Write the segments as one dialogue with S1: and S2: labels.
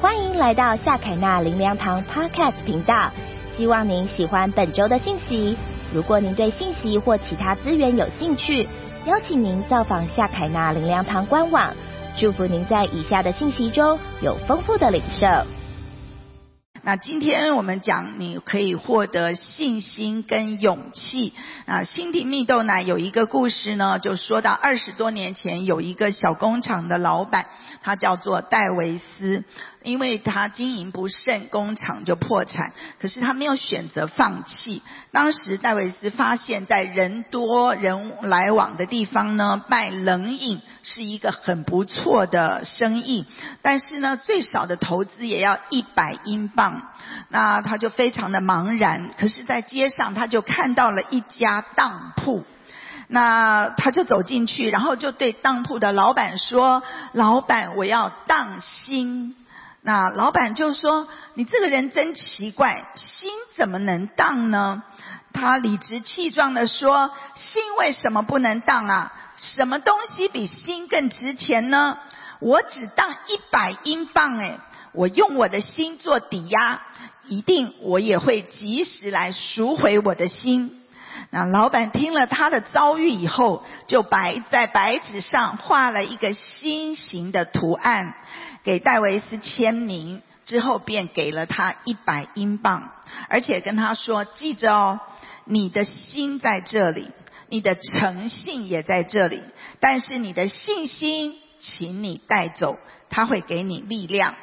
S1: 欢迎来到夏凯纳林良堂 Podcast 频道，希望您喜欢本周的信息。如果您对信息或其他资源有兴趣，邀请您造访夏凯纳林良堂官网。祝福您在以下的信息中有丰富的领受。
S2: 那今天我们讲，你可以获得信心跟勇气。啊，新地蜜豆奶有一个故事呢，就说到二十多年前有一个小工厂的老板，他叫做戴维斯，因为他经营不慎，工厂就破产。可是他没有选择放弃。当时戴维斯发现，在人多人来往的地方呢，卖冷饮是一个很不错的生意。但是呢，最少的投资也要一百英镑。那他就非常的茫然。可是，在街上他就看到了一家。当铺，那他就走进去，然后就对当铺的老板说：“老板，我要当心。”那老板就说：“你这个人真奇怪，心怎么能当呢？”他理直气壮地说：“心为什么不能当啊？什么东西比心更值钱呢？我只当一百英镑，哎，我用我的心做抵押，一定我也会及时来赎回我的心。”那老板听了他的遭遇以后，就白在白纸上画了一个心形的图案，给戴维斯签名之后，便给了他一百英镑，而且跟他说：“记着哦，你的心在这里，你的诚信也在这里，但是你的信心，请你带走，他会给你力量。”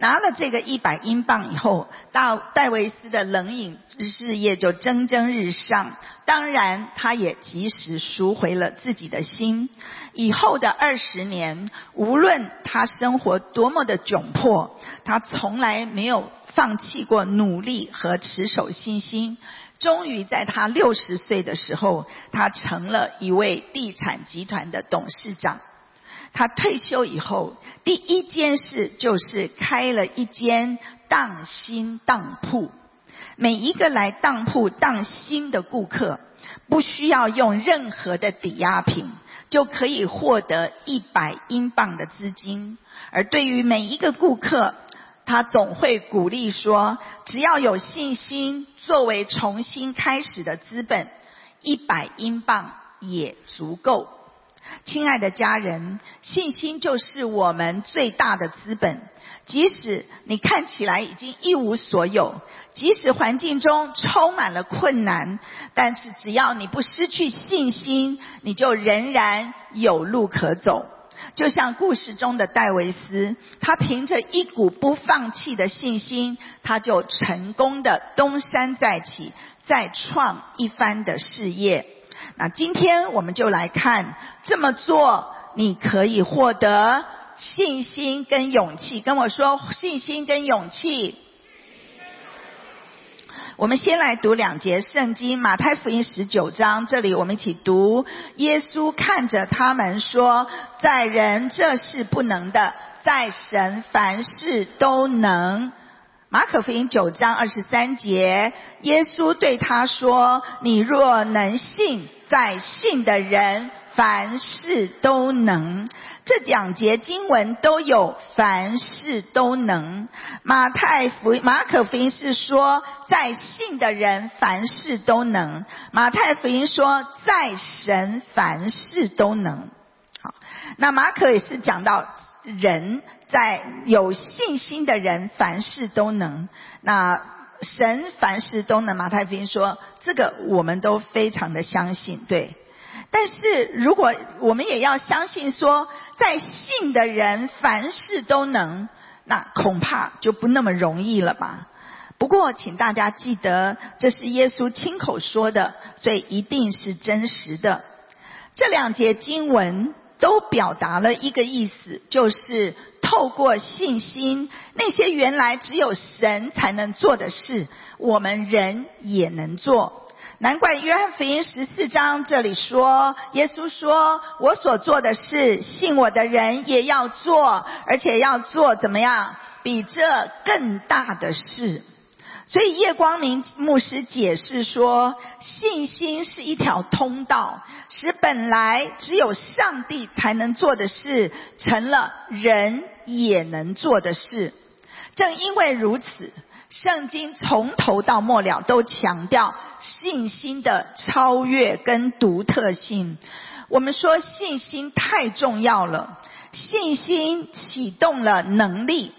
S2: 拿了这个一百英镑以后，到戴维斯的冷饮事业就蒸蒸日上。当然，他也及时赎回了自己的心。以后的二十年，无论他生活多么的窘迫，他从来没有放弃过努力和持守信心。终于在他六十岁的时候，他成了一位地产集团的董事长。他退休以后，第一件事就是开了一间当心当铺。每一个来当铺当新的顾客，不需要用任何的抵押品，就可以获得一百英镑的资金。而对于每一个顾客，他总会鼓励说：只要有信心作为重新开始的资本，一百英镑也足够。亲爱的家人，信心就是我们最大的资本。即使你看起来已经一无所有，即使环境中充满了困难，但是只要你不失去信心，你就仍然有路可走。就像故事中的戴维斯，他凭着一股不放弃的信心，他就成功的东山再起，再创一番的事业。那今天我们就来看，这么做你可以获得信心跟勇气。跟我说信心跟勇气。我们先来读两节圣经，马太福音十九章，这里我们一起读。耶稣看着他们说：“在人这是不能的，在神凡事都能。”马可福音九章二十三节，耶稣对他说：“你若能信。”在信的人，凡事都能。这两节经文都有凡事都能。马太福音马可福音是说，在信的人凡事都能。马太福音说，在神凡事都能。好，那马可也是讲到人在有信心的人凡事都能。那神凡事都能。马太福音说。这个我们都非常的相信，对。但是如果我们也要相信说，在信的人凡事都能，那恐怕就不那么容易了吧。不过，请大家记得，这是耶稣亲口说的，所以一定是真实的。这两节经文都表达了一个意思，就是透过信心，那些原来只有神才能做的事。我们人也能做，难怪约翰福音十四章这里说，耶稣说：“我所做的事，信我的人也要做，而且要做怎么样？比这更大的事。”所以叶光明牧师解释说，信心是一条通道，使本来只有上帝才能做的事，成了人也能做的事。正因为如此，圣经从头到末了都强调信心的超越跟独特性。我们说信心太重要了，信心启动了能力。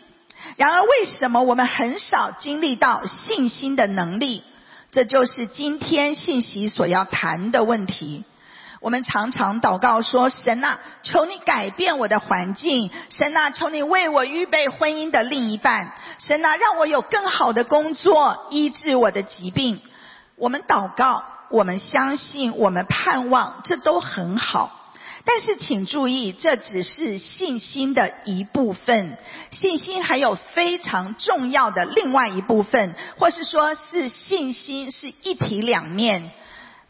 S2: 然而，为什么我们很少经历到信心的能力？这就是今天信息所要谈的问题。我们常常祷告说：“神啊，求你改变我的环境；神啊，求你为我预备婚姻的另一半；神啊，让我有更好的工作，医治我的疾病。”我们祷告，我们相信，我们盼望，这都很好。但是，请注意，这只是信心的一部分。信心还有非常重要的另外一部分，或是说是信心是一体两面，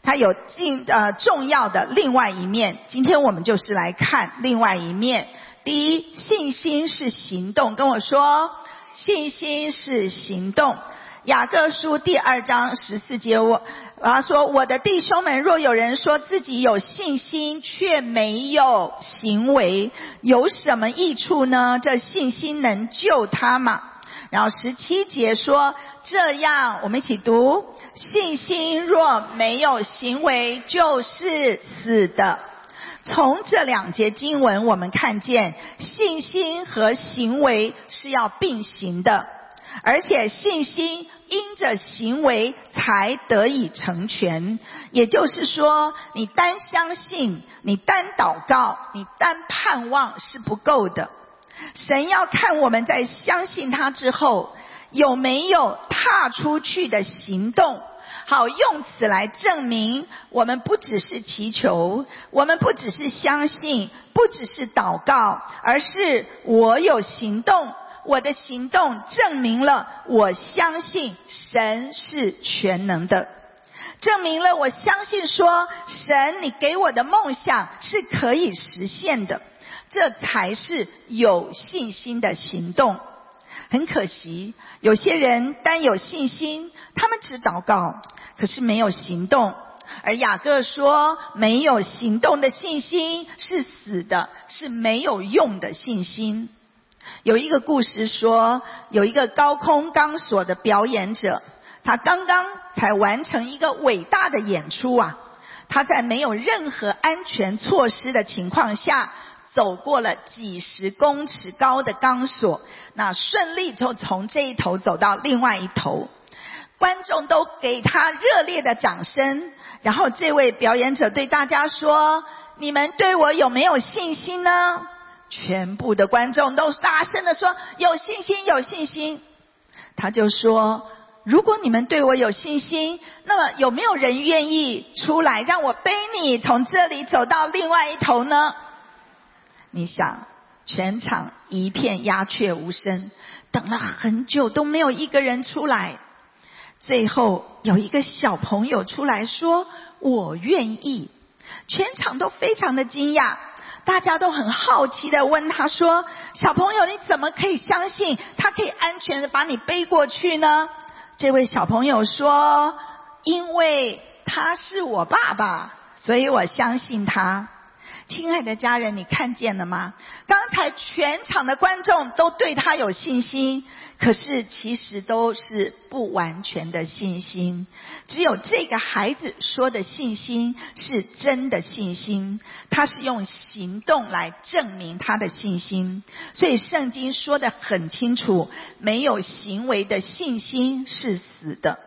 S2: 它有尽呃重要的另外一面。今天我们就是来看另外一面。第一，信心是行动。跟我说，信心是行动。雅各书第二章十四节，我他说：“我的弟兄们，若有人说自己有信心，却没有行为，有什么益处呢？这信心能救他吗？”然后十七节说：“这样，我们一起读：信心若没有行为，就是死的。”从这两节经文，我们看见信心和行为是要并行的。而且信心因着行为才得以成全，也就是说，你单相信、你单祷告、你单盼望是不够的。神要看我们在相信他之后，有没有踏出去的行动，好用此来证明我们不只是祈求，我们不只是相信，不只是祷告，而是我有行动。我的行动证明了我相信神是全能的，证明了我相信说神你给我的梦想是可以实现的，这才是有信心的行动。很可惜，有些人单有信心，他们只祷告，可是没有行动。而雅各说，没有行动的信心是死的，是没有用的信心。有一个故事说，有一个高空钢索的表演者，他刚刚才完成一个伟大的演出啊！他在没有任何安全措施的情况下，走过了几十公尺高的钢索，那顺利就从这一头走到另外一头，观众都给他热烈的掌声。然后这位表演者对大家说：“你们对我有没有信心呢？”全部的观众都大声的说：“有信心，有信心。”他就说：“如果你们对我有信心，那么有没有人愿意出来让我背你从这里走到另外一头呢？”你想，全场一片鸦雀无声，等了很久都没有一个人出来。最后有一个小朋友出来说：“我愿意。”全场都非常的惊讶。大家都很好奇的问他说：“小朋友，你怎么可以相信他可以安全的把你背过去呢？”这位小朋友说：“因为他是我爸爸，所以我相信他。”亲爱的家人，你看见了吗？刚才全场的观众都对他有信心。可是，其实都是不完全的信心。只有这个孩子说的信心是真的信心，他是用行动来证明他的信心。所以，圣经说的很清楚：没有行为的信心是死的。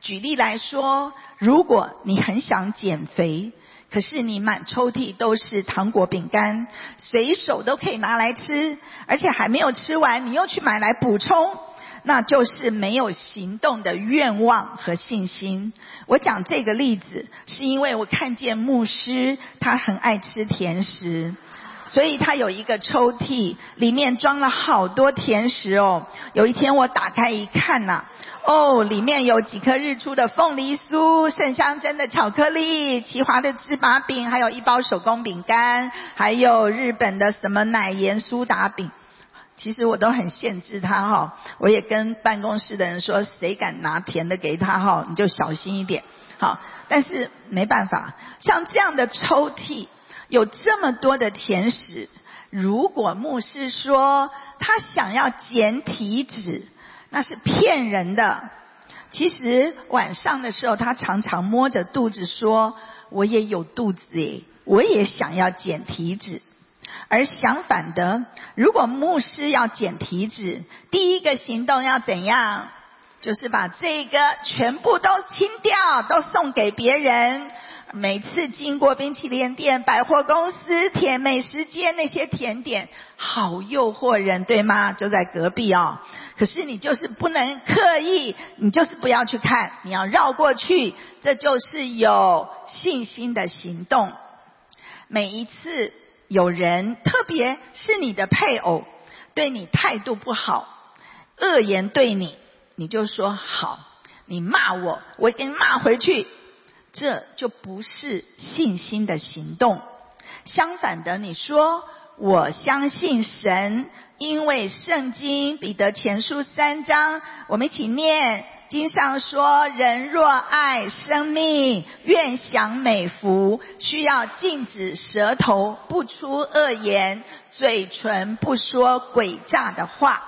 S2: 举例来说，如果你很想减肥。可是你满抽屉都是糖果饼干，随手都可以拿来吃，而且还没有吃完，你又去买来补充，那就是没有行动的愿望和信心。我讲这个例子，是因为我看见牧师他很爱吃甜食，所以他有一个抽屉，里面装了好多甜食哦。有一天我打开一看呐。哦，里面有几颗日出的凤梨酥，盛香珍的巧克力，奇华的芝麻饼，还有一包手工饼干，还有日本的什么奶盐苏打饼。其实我都很限制他哈，我也跟办公室的人说，谁敢拿甜的给他哈，你就小心一点。好，但是没办法，像这样的抽屉有这么多的甜食，如果牧师说他想要减体脂，那是骗人的。其实晚上的时候，他常常摸着肚子说：“我也有肚子诶，我也想要减体脂。”而相反的，如果牧师要减体脂，第一个行动要怎样？就是把这个全部都清掉，都送给别人。每次经过冰淇淋店、百货公司、甜美食街，那些甜点好诱惑人，对吗？就在隔壁哦。可是你就是不能刻意，你就是不要去看，你要绕过去。这就是有信心的行动。每一次有人，特别是你的配偶，对你态度不好，恶言对你，你就说好，你骂我，我给你骂回去。这就不是信心的行动。相反的，你说我相信神，因为圣经彼得前书三章，我们一起念经上说：人若爱生命，愿享美福，需要禁止舌头不出恶言，嘴唇不说诡诈的话。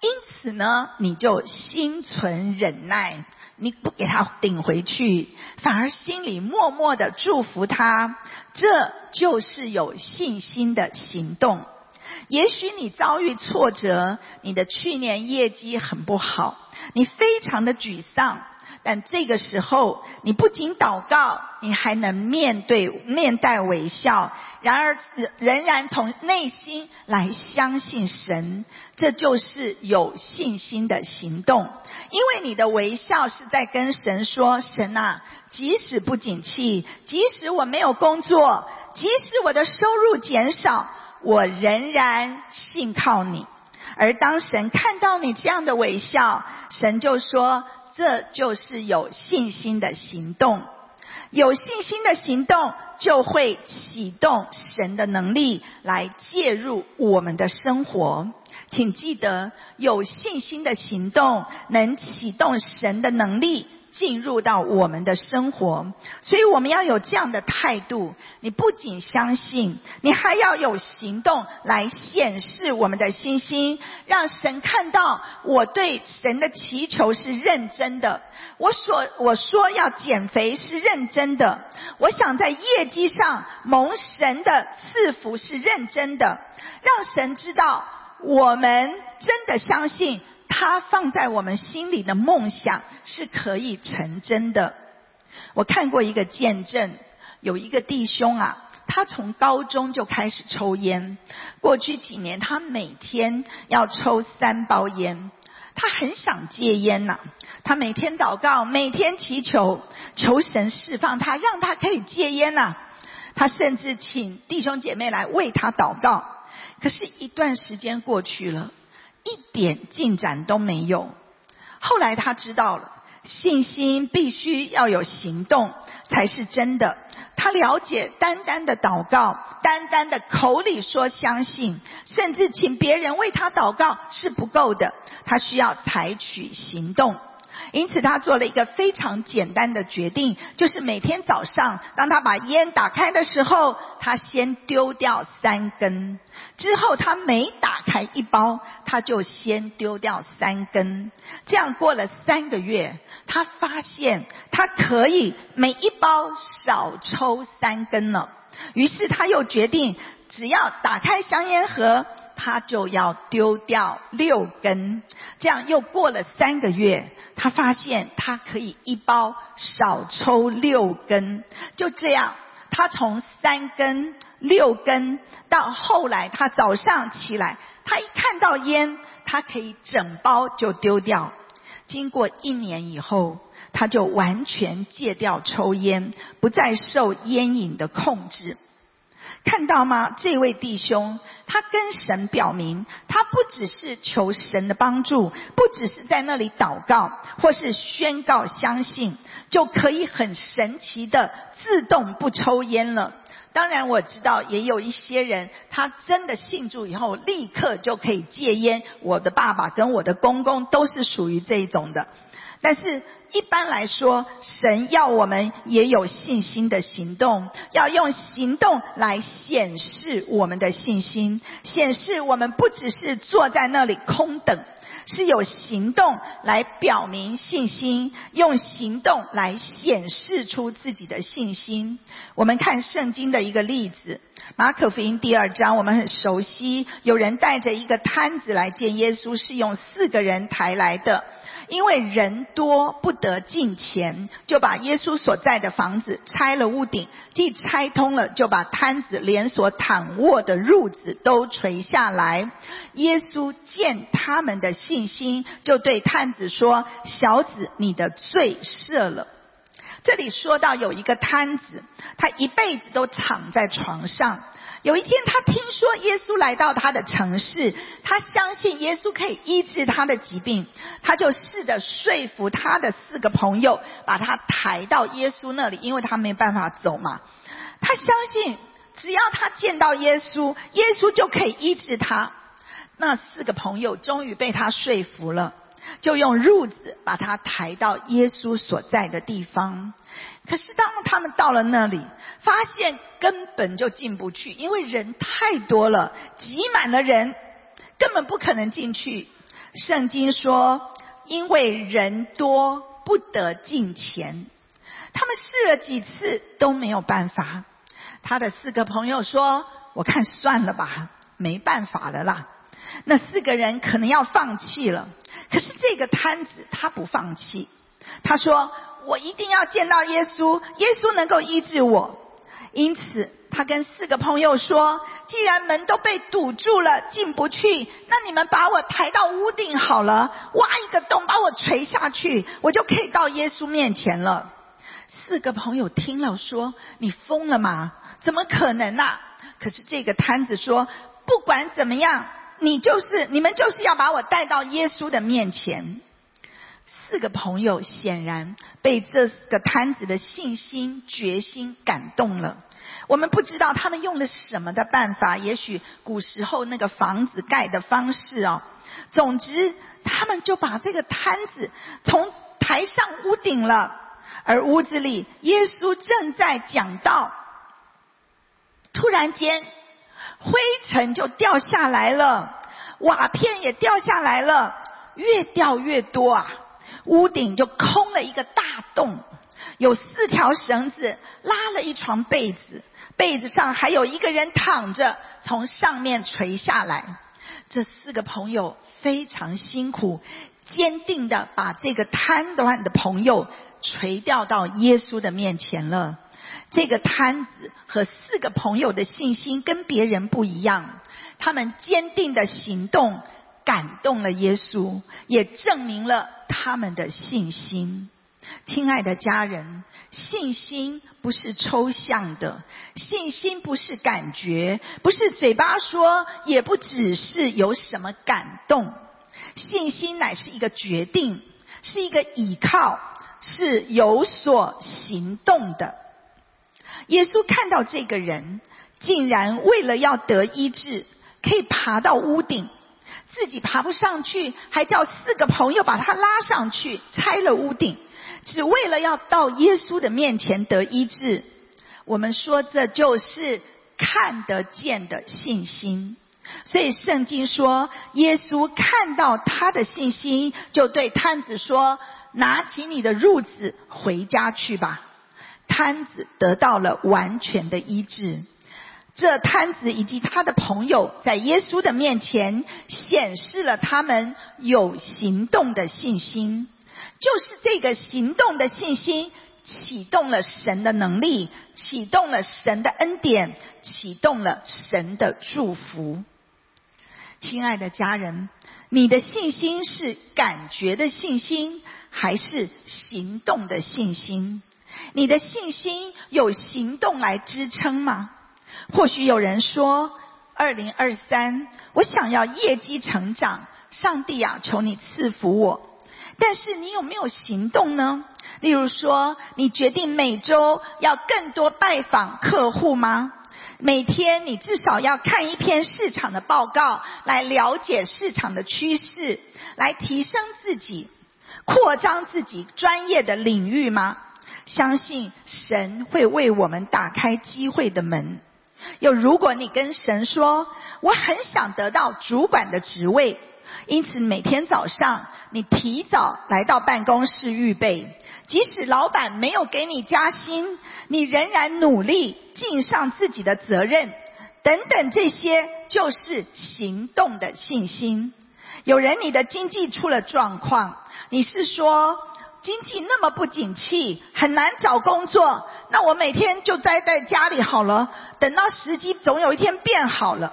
S2: 因此呢，你就心存忍耐。你不给他顶回去，反而心里默默的祝福他，这就是有信心的行动。也许你遭遇挫折，你的去年业绩很不好，你非常的沮丧。但这个时候，你不仅祷告，你还能面对面带微笑，然而仍然从内心来相信神，这就是有信心的行动。因为你的微笑是在跟神说：“神啊，即使不景气，即使我没有工作，即使我的收入减少，我仍然信靠你。”而当神看到你这样的微笑，神就说。这就是有信心的行动，有信心的行动就会启动神的能力来介入我们的生活。请记得，有信心的行动能启动神的能力。进入到我们的生活，所以我们要有这样的态度。你不仅相信，你还要有行动来显示我们的信心，让神看到我对神的祈求是认真的。我所我说要减肥是认真的，我想在业绩上蒙神的赐福是认真的，让神知道我们真的相信。他放在我们心里的梦想是可以成真的。我看过一个见证，有一个弟兄啊，他从高中就开始抽烟，过去几年他每天要抽三包烟，他很想戒烟呐。他每天祷告，每天祈求，求神释放他，让他可以戒烟呐。他甚至请弟兄姐妹来为他祷告。可是，一段时间过去了。一点进展都没有。后来他知道了，信心必须要有行动才是真的。他了解，单单的祷告，单单的口里说相信，甚至请别人为他祷告是不够的。他需要采取行动。因此，他做了一个非常简单的决定，就是每天早上，当他把烟打开的时候，他先丢掉三根；之后，他每打开一包，他就先丢掉三根。这样过了三个月，他发现他可以每一包少抽三根了。于是，他又决定，只要打开香烟盒，他就要丢掉六根。这样又过了三个月。他发现他可以一包少抽六根，就这样，他从三根、六根到后来，他早上起来，他一看到烟，他可以整包就丢掉。经过一年以后，他就完全戒掉抽烟，不再受烟瘾的控制。看到吗？这位弟兄，他跟神表明，他不只是求神的帮助，不只是在那里祷告，或是宣告相信，就可以很神奇的自动不抽烟了。当然，我知道也有一些人，他真的信主以后，立刻就可以戒烟。我的爸爸跟我的公公都是属于这一种的。但是，一般来说，神要我们也有信心的行动，要用行动来显示我们的信心，显示我们不只是坐在那里空等，是有行动来表明信心，用行动来显示出自己的信心。我们看圣经的一个例子，马可福音第二章，我们很熟悉，有人带着一个摊子来见耶稣，是用四个人抬来的。因为人多不得进前，就把耶稣所在的房子拆了屋顶，既拆通了，就把摊子连锁躺卧的褥子都垂下来。耶稣见他们的信心，就对探子说：“小子，你的罪赦了。”这里说到有一个摊子，他一辈子都躺在床上。有一天，他听说耶稣来到他的城市，他相信耶稣可以医治他的疾病，他就试着说服他的四个朋友，把他抬到耶稣那里，因为他没办法走嘛。他相信，只要他见到耶稣，耶稣就可以医治他。那四个朋友终于被他说服了。就用褥子把他抬到耶稣所在的地方。可是当他们到了那里，发现根本就进不去，因为人太多了，挤满了人，根本不可能进去。圣经说，因为人多不得进前。他们试了几次都没有办法。他的四个朋友说：“我看算了吧，没办法了啦。”那四个人可能要放弃了。可是这个摊子他不放弃，他说：“我一定要见到耶稣，耶稣能够医治我。”因此，他跟四个朋友说：“既然门都被堵住了，进不去，那你们把我抬到屋顶好了，挖一个洞把我垂下去，我就可以到耶稣面前了。”四个朋友听了说：“你疯了吗？怎么可能啊？”可是这个摊子说：“不管怎么样。”你就是你们就是要把我带到耶稣的面前。四个朋友显然被这个摊子的信心决心感动了。我们不知道他们用了什么的办法，也许古时候那个房子盖的方式哦。总之，他们就把这个摊子从抬上屋顶了，而屋子里耶稣正在讲道。突然间。灰尘就掉下来了，瓦片也掉下来了，越掉越多啊！屋顶就空了一个大洞，有四条绳子拉了一床被子，被子上还有一个人躺着，从上面垂下来。这四个朋友非常辛苦，坚定的把这个瘫痪的朋友垂吊到耶稣的面前了。这个摊子和四个朋友的信心跟别人不一样，他们坚定的行动感动了耶稣，也证明了他们的信心。亲爱的家人，信心不是抽象的，信心不是感觉，不是嘴巴说，也不只是有什么感动。信心乃是一个决定，是一个倚靠，是有所行动的。耶稣看到这个人，竟然为了要得医治，可以爬到屋顶，自己爬不上去，还叫四个朋友把他拉上去，拆了屋顶，只为了要到耶稣的面前得医治。我们说这就是看得见的信心。所以圣经说，耶稣看到他的信心，就对摊子说：“拿起你的褥子回家去吧。”摊子得到了完全的医治，这摊子以及他的朋友在耶稣的面前显示了他们有行动的信心，就是这个行动的信心启动了神的能力，启动了神的恩典，启动了神的祝福。亲爱的家人，你的信心是感觉的信心，还是行动的信心？你的信心有行动来支撑吗？或许有人说，二零二三，我想要业绩成长，上帝啊，求你赐福我。但是你有没有行动呢？例如说，你决定每周要更多拜访客户吗？每天你至少要看一篇市场的报告，来了解市场的趋势，来提升自己。扩张自己专业的领域吗？相信神会为我们打开机会的门。又如果你跟神说，我很想得到主管的职位，因此每天早上你提早来到办公室预备，即使老板没有给你加薪，你仍然努力尽上自己的责任，等等，这些就是行动的信心。有人你的经济出了状况，你是说？经济那么不景气，很难找工作。那我每天就待在家里好了，等到时机总有一天变好了。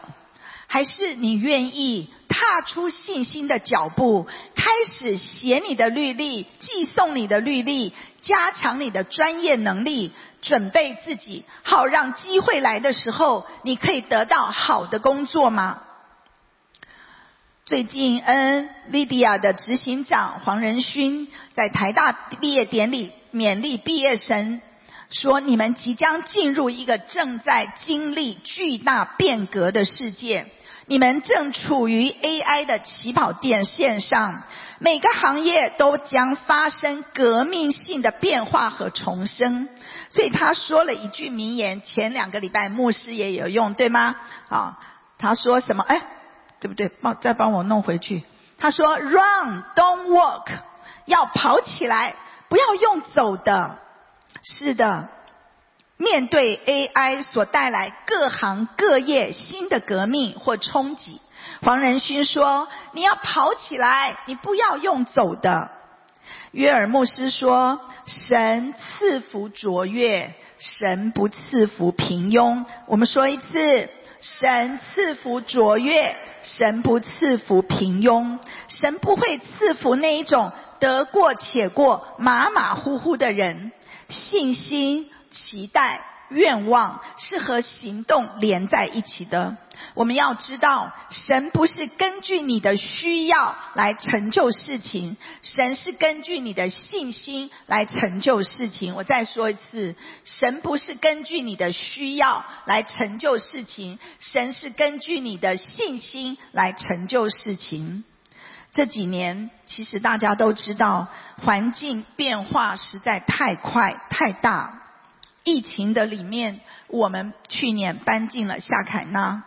S2: 还是你愿意踏出信心的脚步，开始写你的履历，寄送你的履历，加强你的专业能力，准备自己，好让机会来的时候，你可以得到好的工作吗？最近，NVIDIA 的执行长黄仁勋在台大毕业典礼勉励毕业生，说：“你们即将进入一个正在经历巨大变革的世界，你们正处于 AI 的起跑点线上，每个行业都将发生革命性的变化和重生。”所以他说了一句名言，前两个礼拜牧师也有用，对吗？啊，他说什么？哎。对不对？帮再帮我弄回去。他说：“Run, don't walk，要跑起来，不要用走的。”是的，面对 AI 所带来各行各业新的革命或冲击，黄仁勋说：“你要跑起来，你不要用走的。”约尔牧师说：“神赐福卓越，神不赐福平庸。”我们说一次：“神赐福卓越。”神不赐福平庸，神不会赐福那一种得过且过、马马虎虎的人。信心、期待、愿望是和行动连在一起的。我们要知道，神不是根据你的需要来成就事情，神是根据你的信心来成就事情。我再说一次，神不是根据你的需要来成就事情，神是根据你的信心来成就事情。这几年，其实大家都知道，环境变化实在太快太大。疫情的里面，我们去年搬进了夏凯纳。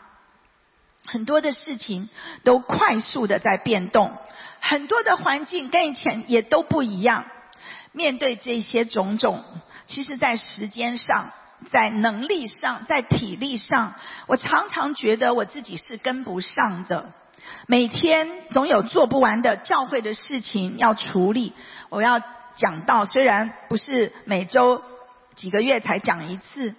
S2: 很多的事情都快速的在变动，很多的环境跟以前也都不一样。面对这些种种，其实在时间上、在能力上、在体力上，我常常觉得我自己是跟不上的。每天总有做不完的教会的事情要处理，我要讲到，虽然不是每周几个月才讲一次，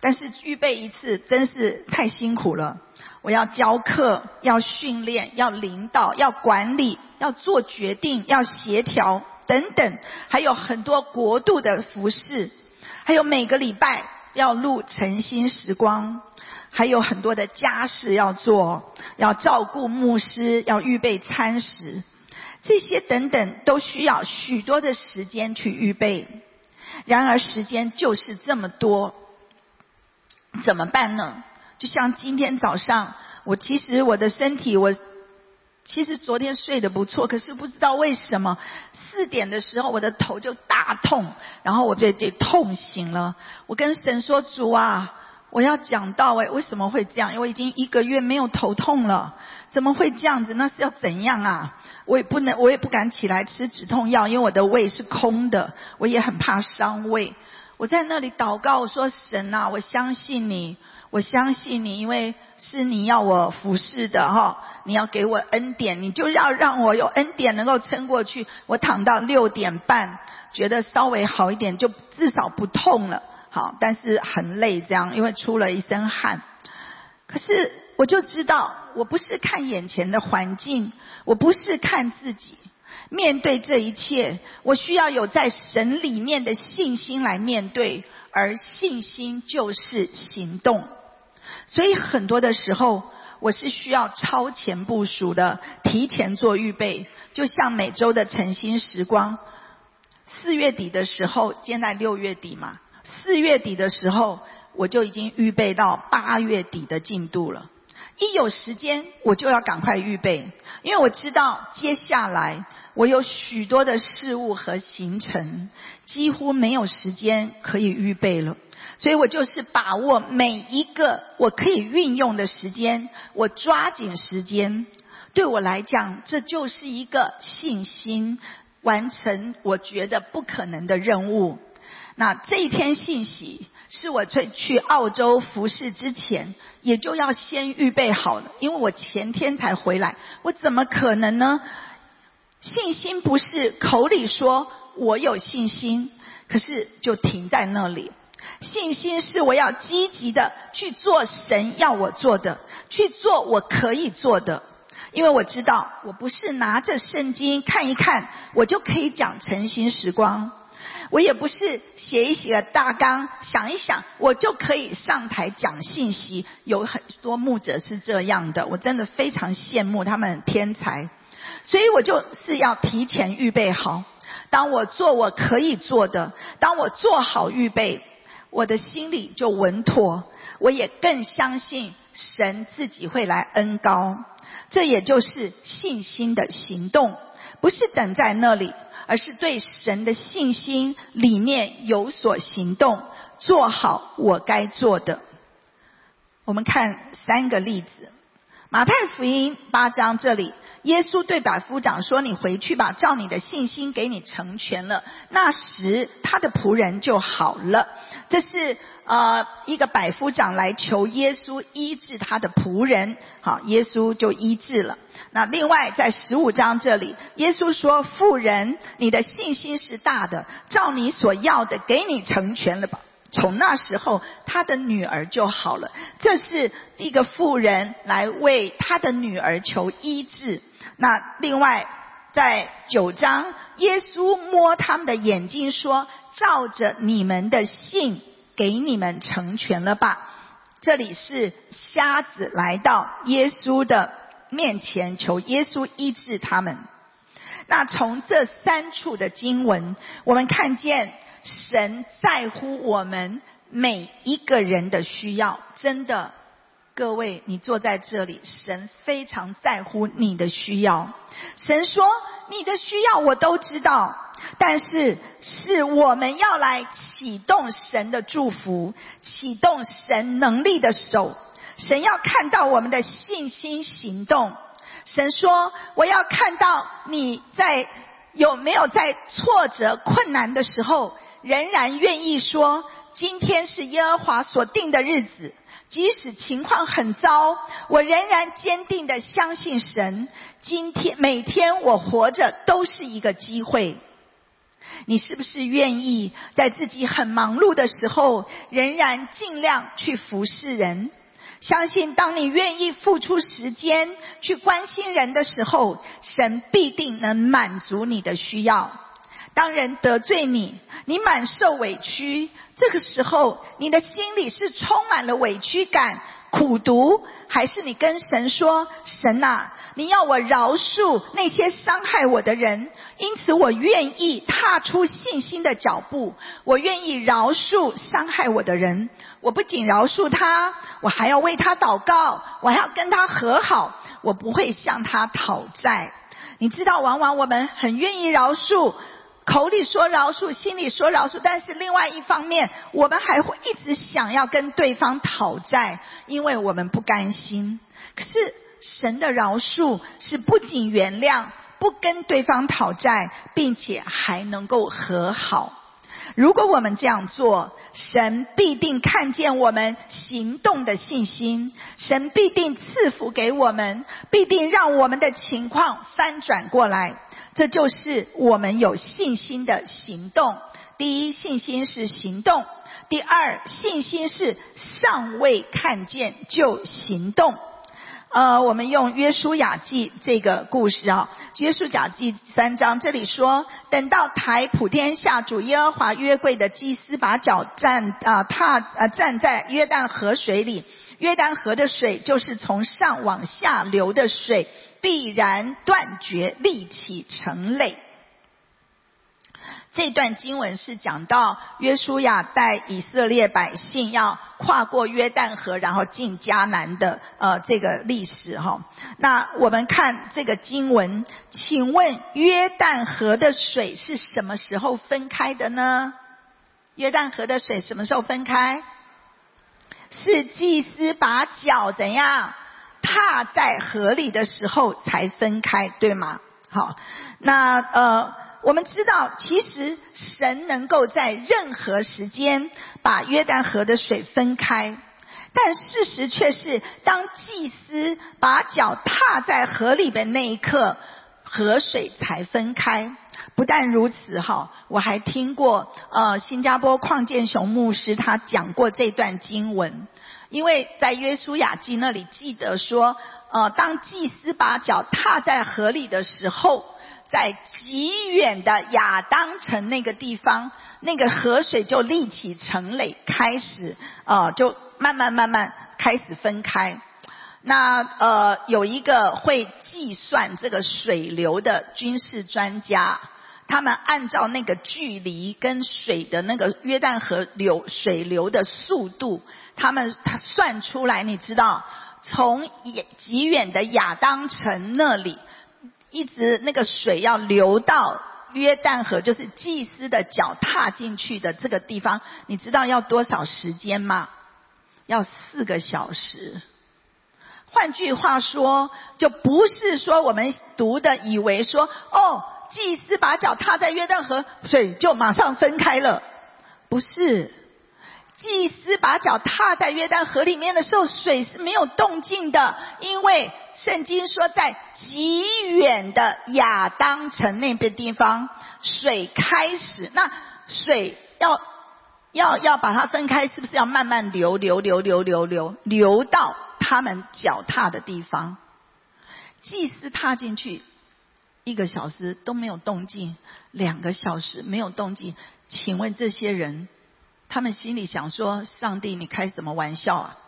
S2: 但是预备一次真是太辛苦了。我要教课，要训练，要领导，要管理，要做决定，要协调等等，还有很多国度的服饰，还有每个礼拜要录晨星时光，还有很多的家事要做，要照顾牧师，要预备餐食，这些等等都需要许多的时间去预备。然而时间就是这么多，怎么办呢？就像今天早上，我其实我的身体，我其实昨天睡得不错，可是不知道为什么四点的时候我的头就大痛，然后我就就痛醒了。我跟神说：“主啊，我要讲到哎，为什么会这样？因为已经一个月没有头痛了，怎么会这样子？那是要怎样啊？我也不能，我也不敢起来吃止痛药，因为我的胃是空的，我也很怕伤胃。我在那里祷告，我说：神啊，我相信你。”我相信你，因为是你要我服侍的哈，你要给我恩典，你就要让我有恩典能够撑过去。我躺到六点半，觉得稍微好一点，就至少不痛了。好，但是很累，这样因为出了一身汗。可是我就知道，我不是看眼前的环境，我不是看自己。面对这一切，我需要有在神里面的信心来面对。而信心就是行动，所以很多的时候，我是需要超前部署的，提前做预备。就像每周的晨星时光，四月底的时候，现在六月底嘛，四月底的时候，我就已经预备到八月底的进度了。一有时间，我就要赶快预备，因为我知道接下来我有许多的事物和行程，几乎没有时间可以预备了。所以我就是把握每一个我可以运用的时间，我抓紧时间。对我来讲，这就是一个信心，完成我觉得不可能的任务。那这一篇信息是我在去澳洲服侍之前，也就要先预备好了，因为我前天才回来，我怎么可能呢？信心不是口里说我有信心，可是就停在那里。信心是我要积极的去做神要我做的，去做我可以做的。因为我知道，我不是拿着圣经看一看，我就可以讲诚心时光；我也不是写一写大纲，想一想，我就可以上台讲信息。有很多牧者是这样的，我真的非常羡慕他们天才。所以我就是要提前预备好，当我做我可以做的，当我做好预备。我的心里就稳妥，我也更相信神自己会来恩高，这也就是信心的行动，不是等在那里，而是对神的信心里面有所行动，做好我该做的。我们看三个例子，马太福音八章这里。耶稣对百夫长说：“你回去吧，照你的信心给你成全了。那时他的仆人就好了。这是呃一个百夫长来求耶稣医治他的仆人，好，耶稣就医治了。那另外在十五章这里，耶稣说：妇人，你的信心是大的，照你所要的给你成全了吧。”从那时候，他的女儿就好了。这是一个妇人来为他的女儿求医治。那另外，在九章，耶稣摸他们的眼睛说：“照着你们的信，给你们成全了吧。”这里是瞎子来到耶稣的面前，求耶稣医治他们。那从这三处的经文，我们看见神在乎我们每一个人的需要，真的。各位，你坐在这里，神非常在乎你的需要。神说：“你的需要我都知道，但是是我们要来启动神的祝福，启动神能力的手。神要看到我们的信心行动。神说：我要看到你在有没有在挫折困难的时候，仍然愿意说：今天是耶和华所定的日子。”即使情况很糟，我仍然坚定的相信神。今天每天我活着都是一个机会。你是不是愿意在自己很忙碌的时候，仍然尽量去服侍人？相信当你愿意付出时间去关心人的时候，神必定能满足你的需要。当人得罪你，你满受委屈，这个时候你的心里是充满了委屈感、苦毒，还是你跟神说：“神呐，你要我饶恕那些伤害我的人，因此我愿意踏出信心的脚步，我愿意饶恕伤害我的人。我不仅饶恕他，我还要为他祷告，我还要跟他和好，我不会向他讨债。你知道，往往我们很愿意饶恕。”口里说饶恕，心里说饶恕，但是另外一方面，我们还会一直想要跟对方讨债，因为我们不甘心。可是神的饶恕是不仅原谅，不跟对方讨债，并且还能够和好。如果我们这样做，神必定看见我们行动的信心，神必定赐福给我们，必定让我们的情况翻转过来。这就是我们有信心的行动。第一，信心是行动；第二，信心是尚未看见就行动。呃，我们用约书亚记这个故事啊，约书亚记三章这里说，等到台普天下主耶和华约柜的祭司把脚站啊踏啊站在约旦河水里，约旦河的水就是从上往下流的水。必然断绝，立起成累。这段经文是讲到约书亚带以色列百姓要跨过约旦河，然后进迦南的呃这个历史哈。那我们看这个经文，请问约旦河的水是什么时候分开的呢？约旦河的水什么时候分开？是祭司把脚怎样踏在河里的时候才分开，对吗？好，那呃。我们知道，其实神能够在任何时间把约旦河的水分开，但事实却是，当祭司把脚踏在河里的那一刻，河水才分开。不但如此，哈，我还听过呃，新加坡邝建雄牧师他讲过这段经文，因为在约书亚记那里记得说，呃，当祭司把脚踏在河里的时候。在极远的亚当城那个地方，那个河水就立起成垒，开始呃，就慢慢慢慢开始分开。那呃，有一个会计算这个水流的军事专家，他们按照那个距离跟水的那个约旦河流水流的速度，他们他算出来，你知道，从极远的亚当城那里。一直那个水要流到约旦河，就是祭司的脚踏进去的这个地方，你知道要多少时间吗？要四个小时。换句话说，就不是说我们读的以为说，哦，祭司把脚踏在约旦河，水就马上分开了，不是。祭司把脚踏在约旦河里面的时候，水是没有动静的，因为圣经说在极远的亚当城那边地方，水开始，那水要要要把它分开，是不是要慢慢流流流流流流流到他们脚踏的地方？祭司踏进去一个小时都没有动静，两个小时没有动静，请问这些人？他们心里想说：“上帝，你开什么玩笑啊？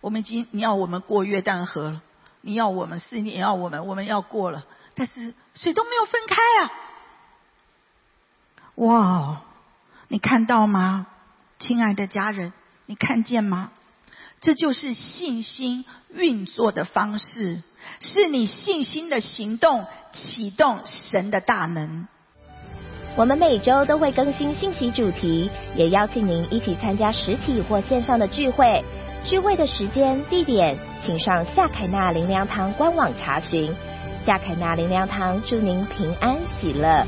S2: 我们已经你要我们过约旦河了，你要我们是你要我们，我们要过了，但是水都没有分开啊！哇，你看到吗，亲爱的家人？你看见吗？这就是信心运作的方式，是你信心的行动启动神的大门。”
S1: 我们每周都会更新信息主题，也邀请您一起参加实体或线上的聚会。聚会的时间、地点，请上夏凯纳灵粮堂官网查询。夏凯纳灵粮堂祝您平安喜乐。